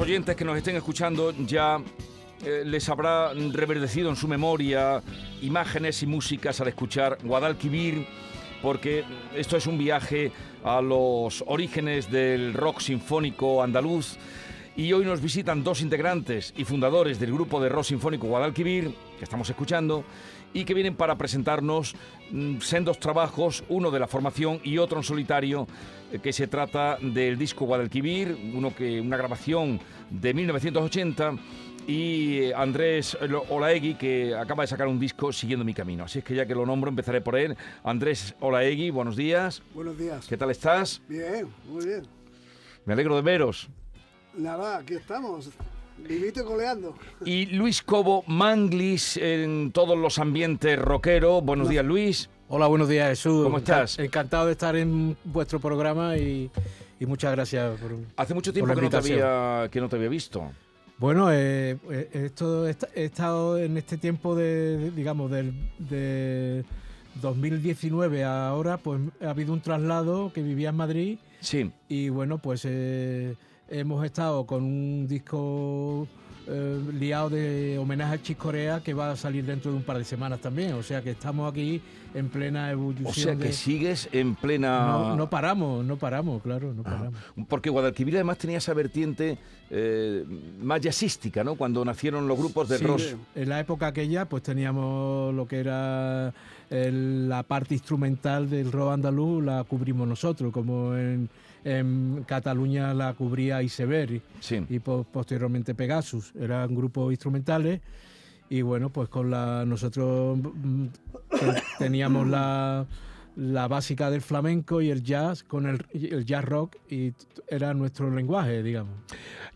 Los oyentes que nos estén escuchando ya eh, les habrá reverdecido en su memoria imágenes y músicas al escuchar Guadalquivir, porque esto es un viaje a los orígenes del rock sinfónico andaluz. Y hoy nos visitan dos integrantes y fundadores del grupo de rock sinfónico Guadalquivir, que estamos escuchando, y que vienen para presentarnos mm, sendos trabajos, uno de la formación y otro en solitario, eh, que se trata del disco Guadalquivir, uno que, una grabación de 1980, y eh, Andrés Olaegui, que acaba de sacar un disco Siguiendo mi camino. Así es que ya que lo nombro, empezaré por él. Andrés Olaegui, buenos días. Buenos días. ¿Qué tal estás? Bien, muy bien. Me alegro de veros. Nada, aquí estamos. Vivito y coleando. Y Luis Cobo Manglis en todos los ambientes rockero. Buenos días, Luis. Hola, buenos días, Jesús. ¿Cómo estás? Encantado de estar en vuestro programa y, y muchas gracias por. Hace mucho tiempo que no, te había, que no te había visto. Bueno, eh, eh, esto, he esta- he estado en este tiempo de, de- digamos, del, de 2019 a ahora, pues ha habido un traslado que vivía en Madrid Sí. y bueno, pues eh, hemos estado con un disco eh, liado de homenaje a Chis Corea que va a salir dentro de un par de semanas también. O sea que estamos aquí en plena ebullición. O sea que de- sigues en plena... no, no paramos, no paramos, claro, no Ah. Porque Guadalquivir además tenía esa vertiente eh, más jazzística, ¿no? Cuando nacieron los grupos de Sí, rock. En la época aquella, pues teníamos lo que era el- la parte instrumental del rock andaluz, la cubrimos nosotros, como en, en Cataluña la cubría Iceberg Sí. y po- posteriormente Pegasus. Eran grupos instrumentales y bueno, pues con la nosotros mm, te- teníamos la, la básica del flamenco y el jazz con el, el jazz rock y era nuestro lenguaje, digamos.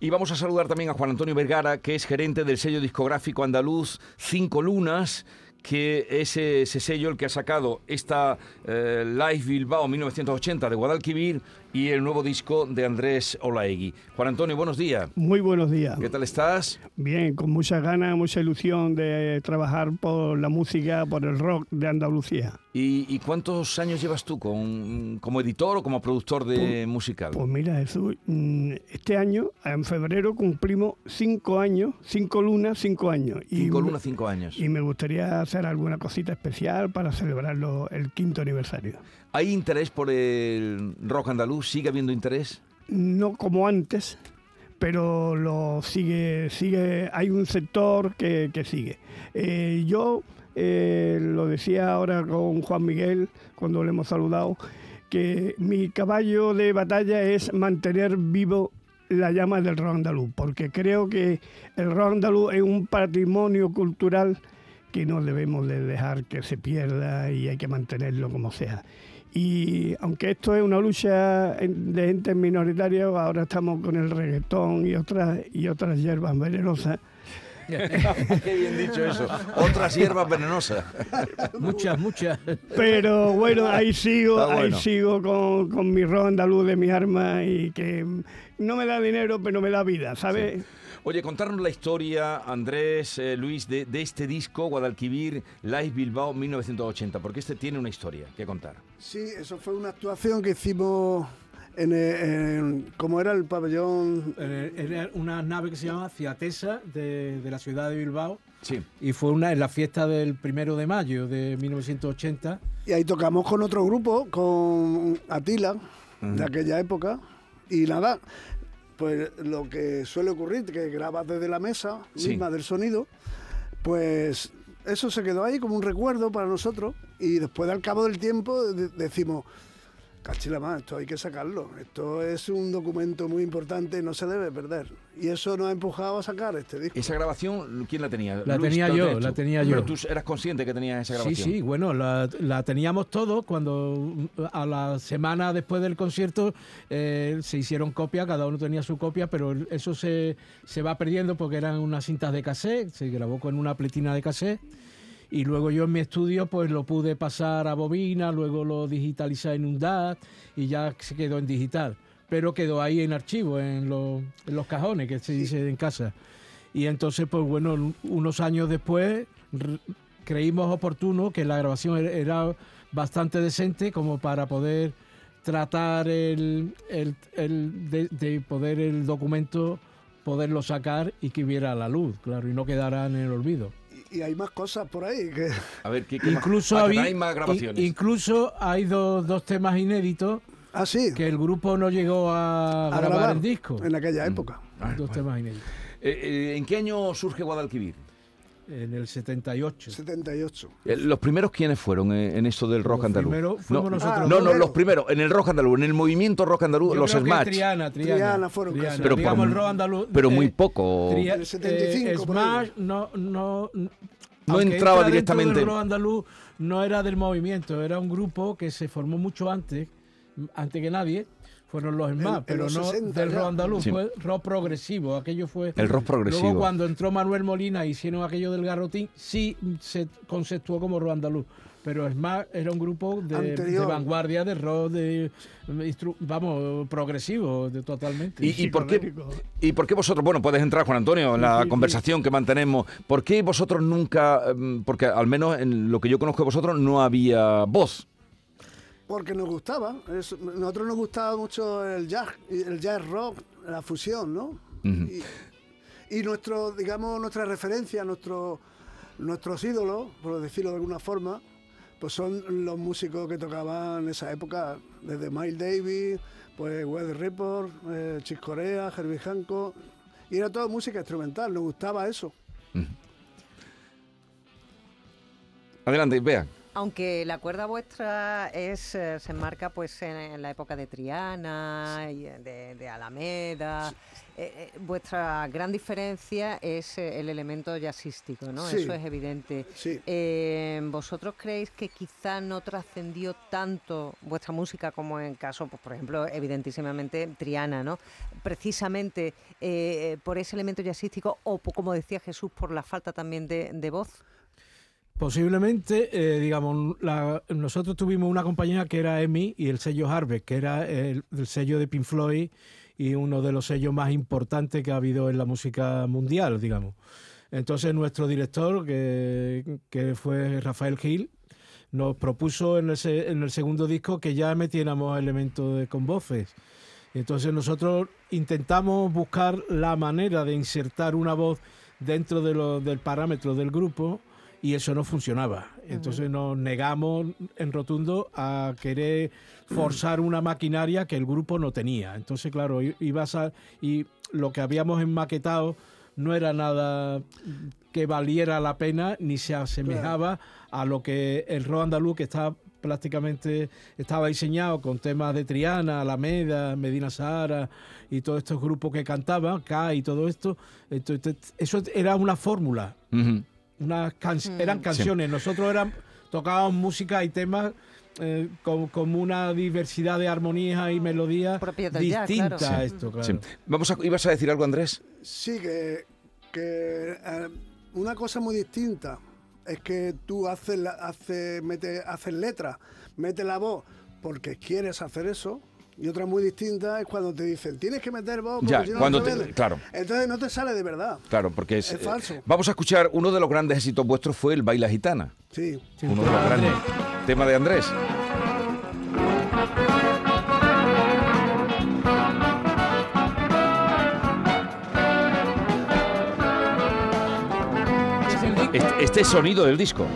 Y vamos a saludar también a Juan Antonio Vergara, que es gerente del sello discográfico andaluz Cinco Lunas, que es ese sello el que ha sacado esta eh, Live Bilbao 1980 de Guadalquivir y el nuevo disco de Andrés Olaegui. Juan Antonio, buenos días. Muy buenos días. ¿Qué tal estás? Bien, con muchas ganas, mucha ilusión de trabajar por la música, por el rock de Andalucía. ¿Y, y cuántos años llevas tú con, como editor o como productor de musical? Pues mira, Jesús, mm, este año, en febrero, cumplimos cinco años, cinco lunas, cinco años. Cinco lunas, cinco años. Y me gustaría hacer alguna cosita especial para celebrarlo el quinto aniversario. ¿Hay interés por el rock andaluz? ¿Sigue habiendo interés? no como antes, pero lo sigue, sigue, hay un sector que, que sigue. Eh, yo eh, lo decía ahora con Juan Miguel cuando le hemos saludado, que mi caballo de batalla es mantener vivo la llama del rock andaluz, porque creo que el rock andaluz es un patrimonio cultural que no debemos de dejar que se pierda y hay que mantenerlo como sea. Y aunque esto es una lucha de gente minoritaria, ahora estamos con el reggaetón y otras y otras hierbas venenosas. Qué bien dicho eso. Otras hierbas venenosas. Muchas, muchas. Pero bueno, ahí sigo, bueno. ahí sigo con, con mi rock andaluz de mi arma y que no me da dinero, pero me da vida, ¿sabes? Oye, contarnos la historia, Andrés, eh, Luis, de, de este disco, Guadalquivir, Live Bilbao 1980, porque este tiene una historia que contar. Sí, eso fue una actuación que hicimos en, en- como era el pabellón Eh, Era una nave que se llama Ciatesa de, de la ciudad de Bilbao Sí. y fue una en la fiesta del primero de mayo de 1980. y ahí tocamos con otro grupo, con Atila, de aquella época, Y nada, pues lo que suele ocurrir, que grabas desde la mesa Sí. misma del sonido, pues eso se quedó ahí como un recuerdo para nosotros y después al cabo del tiempo de- decimos, cachila más, esto hay que sacarlo, esto es un documento muy importante y no se debe perder. Y eso nos ha empujado a sacar este disco. Esa grabación, ¿quién la tenía? La Luis, tenía ¿te yo, la tenía yo. Pero tú eras consciente que tenías esa Sí, grabación. sí, bueno, la, la teníamos todos cuando a la semana después del concierto eh, se hicieron copias, cada uno tenía su copia, pero eso se, se va perdiendo porque eran unas cintas de cassette, se grabó con una pletina de cassette y luego yo en mi estudio pues lo pude pasar a bobina, luego lo digitalicé en un DAT y ya se quedó en digital, pero quedó ahí en archivo, en, los- en los cajones que se dice en casa. Y entonces, pues bueno, unos años después creímos oportuno que la grabación era- era bastante decente como para poder tratar el, el- el- de, de poder el documento poderlo sacar y que viera la luz, claro, y no quedara en el olvido. Y, y hay más cosas por ahí que... A ver, ¿qué, qué más? Incluso, Ah, que había- tenéis más grabaciones. in- incluso hay dos, dos temas inéditos Ah, sí, que el grupo no llegó a, a grabar, grabar en disco. en aquella época. Ah, dos bueno. temas inéditos. Eh, eh, ¿En qué año surge Guadalquivir? En el 78. 78. Eh, ¿Los primeros quiénes fueron eh, en esto del rock Los andaluz? primeros fuimos no, nosotros. Ah, no, no, primero. los primeros, en el rock andaluz, en el movimiento rock andaluz, Yo los creo que Smash. Triana, Triana. Triana fueron Triana. casi. Pero Digamos por- el rock andaluz. pero muy eh, poco. Tria- En el 75 eh. Smash no, no, No aunque entraba entra directamente. Del rock andaluz no era del movimiento, era un grupo que se formó mucho antes, antes que nadie. Fueron los en pero no 60 del rock andaluz, Sí. fue rock progresivo. Aquello fue. El rock progresivo. Luego, cuando entró Manuel Molina y hicieron aquello del garrotín, sí se conceptuó como rock andaluz. Pero Smash era un grupo de, vanguardia, de rock, de, vamos, progresivo, de, totalmente. ¿Y, y por qué. ¿Y por qué vosotros, bueno, puedes entrar, Juan Antonio, en la Sí, sí. conversación que mantenemos, ¿por qué vosotros nunca, em, porque al menos en lo que yo conozco de vosotros no había voz? Porque nos gustaba. Es- nosotros nos gustaba mucho el jazz, el jazz rock, la fusión, ¿no? Y, y nuestro, digamos, nuestra referencia, nuestro, nuestros ídolos, por decirlo de alguna forma, pues son los músicos que tocaban en esa época, desde Miles Davis, pues Weather Report, eh, Chick Corea, Herbie Hancock, y era toda música instrumental, nos gustaba eso. Adelante, vea. Aunque la cuerda vuestra es, eh, se enmarca pues en, en la época de Triana, y eh, de, de Alameda, eh, eh, vuestra gran diferencia es el elemento jazzístico, ¿no? Sí. Eso es evidente. ¿Vosotros creéis que quizá no trascendió tanto vuestra música como en caso, pues, por ejemplo, evidentísimamente Triana, ¿no? Precisamente por ese elemento jazzístico o, como decía Jesús, por la falta también de, de voz? Posiblemente, eh, digamos, nosotros tuvimos una compañía que era EMI y el sello Harvest, que era el, el sello de Pink Floyd y uno de los sellos más importantes que ha habido en la música mundial, digamos. Entonces nuestro director, que, fue Rafael Gil, nos propuso en el, segundo disco que ya metiéramos elementos con voces. Entonces nosotros intentamos buscar la manera de insertar una voz dentro de del parámetro del grupo y eso no funcionaba. Entonces nos negamos en rotundo a querer forzar una maquinaria que el grupo no tenía. Entonces, claro, ibas a, y lo que habíamos enmaquetado no era nada que valiera la pena ni se asemejaba a lo que el rock andaluz que estaba prácticamente estaba diseñado con temas de Triana, Alameda, Medina Sahara y todos estos grupos que cantaban, K y todo esto. Entonces, eso era una fórmula. Unas can- eran canciones. Nosotros eran, tocábamos música y temas eh, con, con una diversidad de armonías y melodías distintas claro. a Sí. esto, claro. Sí. Vamos a, ¿Ibas a decir algo, Andrés? Sí, que, que, eh, una cosa muy distinta es que tú haces, la- haces, mete, haces letras, metes la voz porque quieres hacer eso. Y otra muy distinta es cuando te dicen, tienes que meter voz porque Ya, si no, cuando no te- vende". claro. Entonces no te sale de verdad. Claro, porque es, Es falso. eh, vamos a escuchar uno de los grandes éxitos vuestros fue el Baila Gitana. Sí. Sí, Uno de los grandes. Tema de Andrés. Este, este sonido del disco.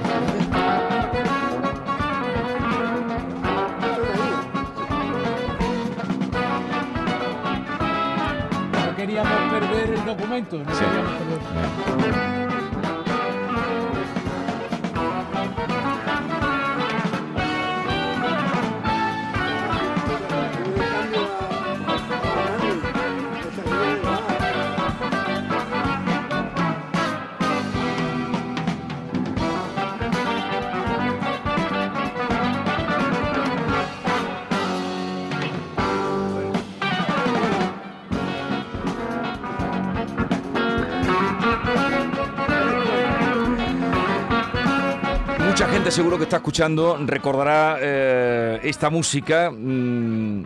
Documento. No Sí. Gente seguro que está escuchando recordará eh, esta música, mm,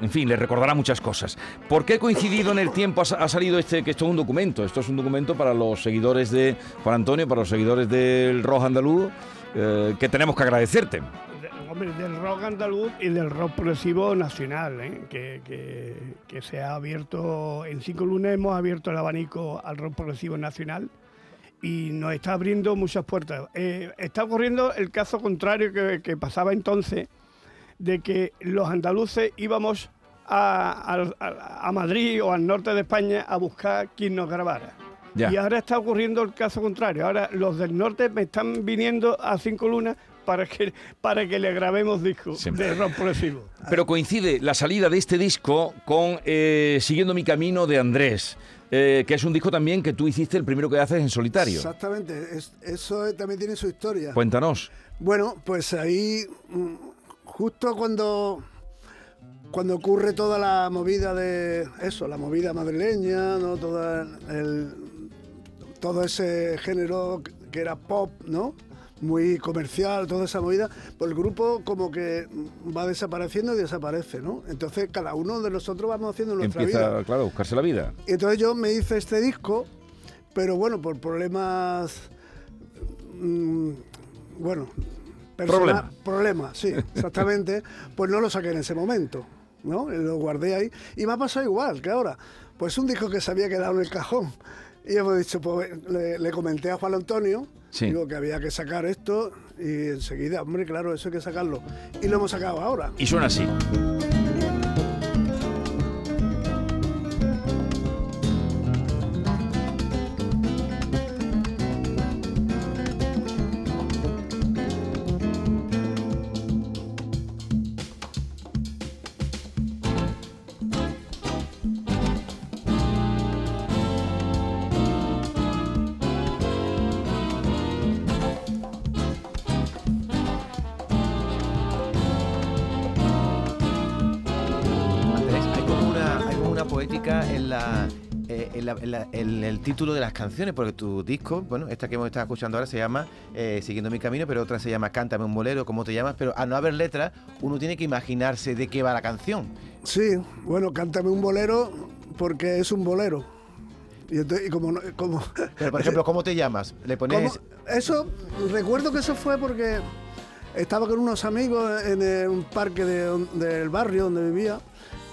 en fin, le recordará muchas cosas. ¿Por qué coincidido en el tiempo ha, ha salido este, que esto es un documento? Esto es un documento para los seguidores de Juan Antonio, para los seguidores del rock andaluz, eh, que tenemos que agradecerte. De- hombre, del rock andaluz y del rock progresivo nacional, ¿eh? que, que- que se ha abierto, en cinco lunes hemos abierto el abanico al rock progresivo nacional y nos está abriendo muchas puertas. Eh, está ocurriendo el caso contrario que, que pasaba entonces, de que los andaluces íbamos a, a- a Madrid o al norte de España a buscar quien nos grabara. Ya. Y ahora está ocurriendo el caso contrario. Ahora los del norte me están viniendo a Cinco Lunas para que, para que le grabemos discos Sí. de rock progresivo. Pero coincide la salida de este disco con eh, Siguiendo mi camino de Andrés, eh, que es un disco también que tú hiciste el primero que haces en solitario. Exactamente, es- eso también tiene su historia. Cuéntanos. Bueno, pues ahí, mm, justo cuando, cuando ocurre toda la movida de eso, la movida madrileña, ¿no? Toda el, todo ese género que era pop, ¿no? Muy comercial, toda esa movida, pues el grupo como que va desapareciendo y desaparece, ¿no? Entonces cada uno de nosotros vamos haciendo nuestra Empieza, vida. claro, a buscarse la vida. Y entonces yo me hice este disco, pero bueno, por problemas. mm, bueno. persona- Problema. Problemas, sí, exactamente. pues no lo saqué en ese momento, ¿no? Lo guardé ahí. Y me ha pasado igual que ahora. Pues un disco que se había quedado en el cajón. Y hemos dicho, pues le, le comenté a Juan Antonio, Sí. digo que había que sacar esto. Y enseguida, hombre, claro, eso hay que sacarlo. Y lo hemos sacado ahora. Y suena así. Poética en la, eh, en, la- en la- en el título de las canciones, porque tu disco, bueno, esta que hemos estado escuchando ahora se llama eh, Siguiendo mi camino, pero otra se llama Cántame un bolero, ¿cómo te llamas? Pero al no haber letra, uno tiene que imaginarse de qué va la canción. Sí, bueno, cántame un bolero porque es un bolero. Y, entonces- y como, como Pero, por ejemplo, ¿cómo te llamas? Le pones... ¿Cómo? Eso, recuerdo que eso fue porque estaba con unos amigos en un parque de del barrio donde vivía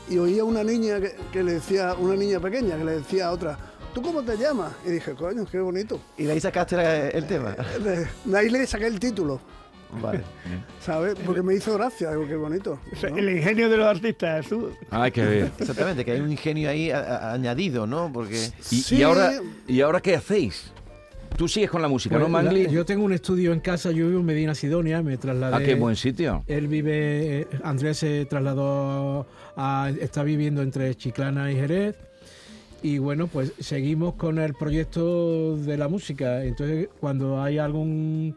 y oía una niña que, que le decía, una niña pequeña que le decía a otra, ¿tú cómo te llamas? Y dije, coño, qué bonito. Y de ahí sacaste el tema. De, de ahí le saqué el título, Vale. ¿sabes? Porque me hizo gracia, digo, qué bonito. El ingenio de los artistas, Jesús. Hay que ver. Exactamente, que hay un ingenio ahí a- a- añadido, ¿no? Porque... Y, Sí. y ahora, ¿Y ahora qué hacéis? Tú sigues con la música, Pues ¿no, la- Mangli? yo tengo un estudio en casa, yo vivo en Medina Sidonia, me trasladé. Ah, qué buen sitio. Él vive, eh, Andrés se trasladó a, está viviendo entre Chiclana y Jerez. Y bueno, pues seguimos con el proyecto de la música. Entonces, cuando hay algún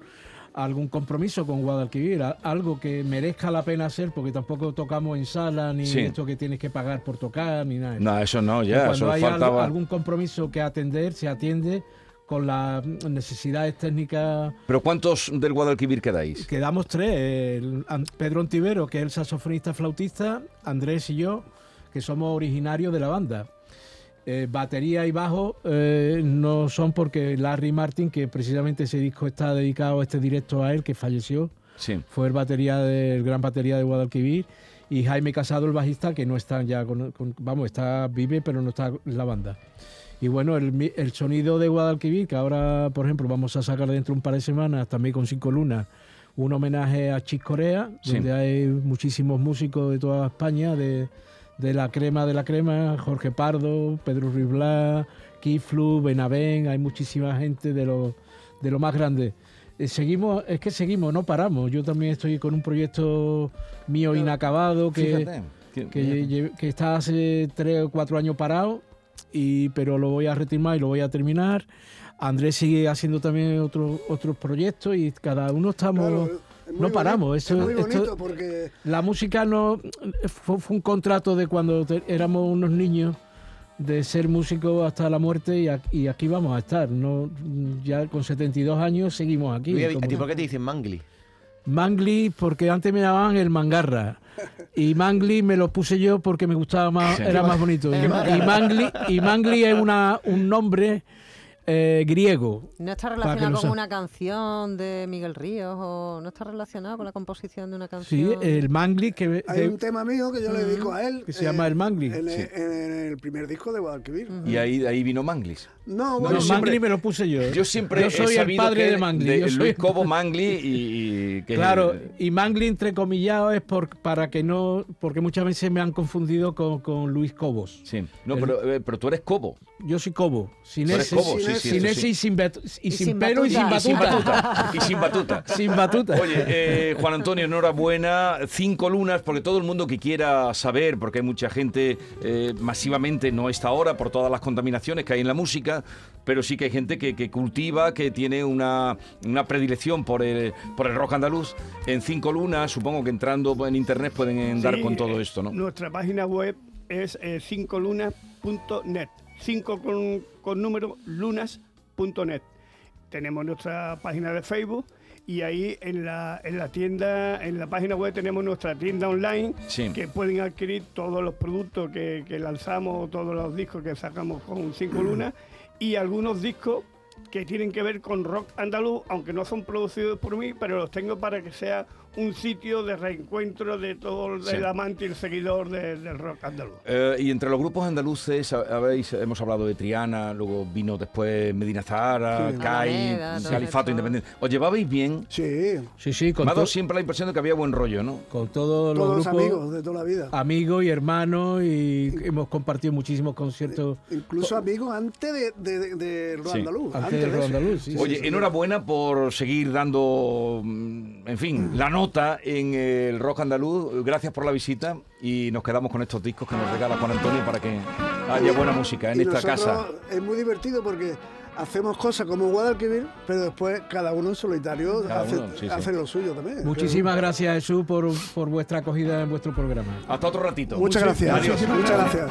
algún compromiso con Guadalquivir, algo que merezca la pena hacer, porque tampoco tocamos en sala, ni Sí. esto que tienes que pagar por tocar, ni nada. No, eso no, Y ya, cuando eso hay faltaba. algún compromiso que atender, se atiende con las necesidades técnicas Pero ¿cuántos del Guadalquivir quedáis? Quedamos tres, el Pedro Ontivero, que es el saxofonista flautista, Andrés y yo, que somos originarios de la banda. Eh, batería y bajo eh, no son porque Larry Martin, que precisamente ese disco está dedicado, este directo a él, que falleció, Sí. fue el batería del gran batería de Guadalquivir, y Jaime Casado, el bajista, que no está ya, con, con- vamos, está vive, pero no está en la banda. Y bueno, el, el sonido de Guadalquivir, que ahora, por ejemplo, vamos a sacar dentro de un par de semanas, también con Cinco Lunas, un homenaje a Chick Corea, Sí. donde hay muchísimos músicos de toda España, de, de la crema de la crema, Jorge Pardo, Pedro Ruiz Blas, Kiflu, Benavén, hay muchísima gente de lo, de lo más grande. Eh, seguimos, es que seguimos, no paramos. Yo también estoy con un proyecto mío inacabado que, Fíjate. que- que está hace tres o cuatro años parado, y, pero lo voy a retomar y lo voy a terminar. Andrés sigue haciendo también otros otros proyectos y cada uno estamos... Claro, es muy no paramos, boni- eso- es muy esto- bonito porque La música no fue, fue un contrato de cuando te- éramos unos niños de ser músicos hasta la muerte y, a- y aquí vamos a estar. No, ya con 72 años seguimos aquí. ¿a ti por qué te dicen Mangli? Mangli, porque antes me llamaban el Mangarra. Y Mangli me lo puse yo porque me gustaba más, era más bonito. Y, y Mangli, y Mangli es una, un nombre eh, griego. ¿No está relacionado no con una canción de Miguel Ríos o no está relacionado con la composición de una Sí, canción? el Mangli que hay de- un tema mío que yo le dedico a él. Que se llama El Mangli. En, Sí. en el primer disco de Guadalquivir. Y ahí, de ahí vino Manglis. No, No, bueno, Yo siempre- Mangli me lo puse yo. Yo siempre Yo soy he el padre que de Mangli. de yo soy Luis Cobo Mangli y, y que Claro, y Mangli entrecomillado es por, para que no, porque muchas veces me han confundido con, con Luis Cobos. Sí. No, El- pero, eh, pero tú eres Cobo. Yo soy Cobo, sin Tú eres ese, Cobo, sí, sí, sin sí. y sin, bet- y Y sin y sin batuta. Y sin batuta. Y sin batuta. Sin batuta. Oye, eh, Juan Antonio, enhorabuena. Cinco lunas, porque todo el mundo que quiera saber, porque hay mucha gente eh, masivamente, no está ahora por todas las contaminaciones que hay en la música, pero sí que hay gente que, que cultiva, que tiene una, una predilección por el, por el rock andaluz. En cinco lunas, supongo que entrando en internet pueden dar Sí, con todo eh, esto, ¿no? Nuestra página web es eh, cincolunas.net. Cinco con, con número lunas.net. Tenemos nuestra página de Facebook y ahí en la, en la tienda, en la página web tenemos nuestra tienda online Sí. que pueden adquirir todos los productos que, que lanzamos, todos los discos que sacamos con Cinco Lunas y algunos discos que tienen que ver con rock andaluz, aunque no son producidos por mí, pero los tengo para que sea un sitio de reencuentro de todo el Sí. amante y el seguidor de- del rock andaluz. Eh, y entre los grupos andaluces, ha- habéis, hemos hablado de Triana, luego vino después Medina Zahara, Sí. CAI, Califato. Independiente. ¿Os llevabais bien? sí, Sí, sí, con, Me ha dado siempre la impresión de que había buen rollo, ¿no? con todos los todos los grupos, amigos de toda la vida. amigos y hermanos, y hemos compartido muchísimos conciertos Incluso amigos antes de, de, de, de rock Sí. andaluz. antes de del rock andaluz. sí, Oye, sí, sí. enhorabuena por seguir dando, mm, en fin, la nota en el rock andaluz. Gracias por la visita y nos quedamos con estos discos que nos regala Juan Antonio para que haya buena música en Y esta casa. Es muy divertido porque hacemos cosas como Guadalquivir, pero después cada uno en solitario sí. hace lo suyo también. Muchísimas gracias, Jesús, por, por vuestra acogida en vuestro programa. Hasta otro ratito. Muchas gracias. Adiós. Muchas gracias.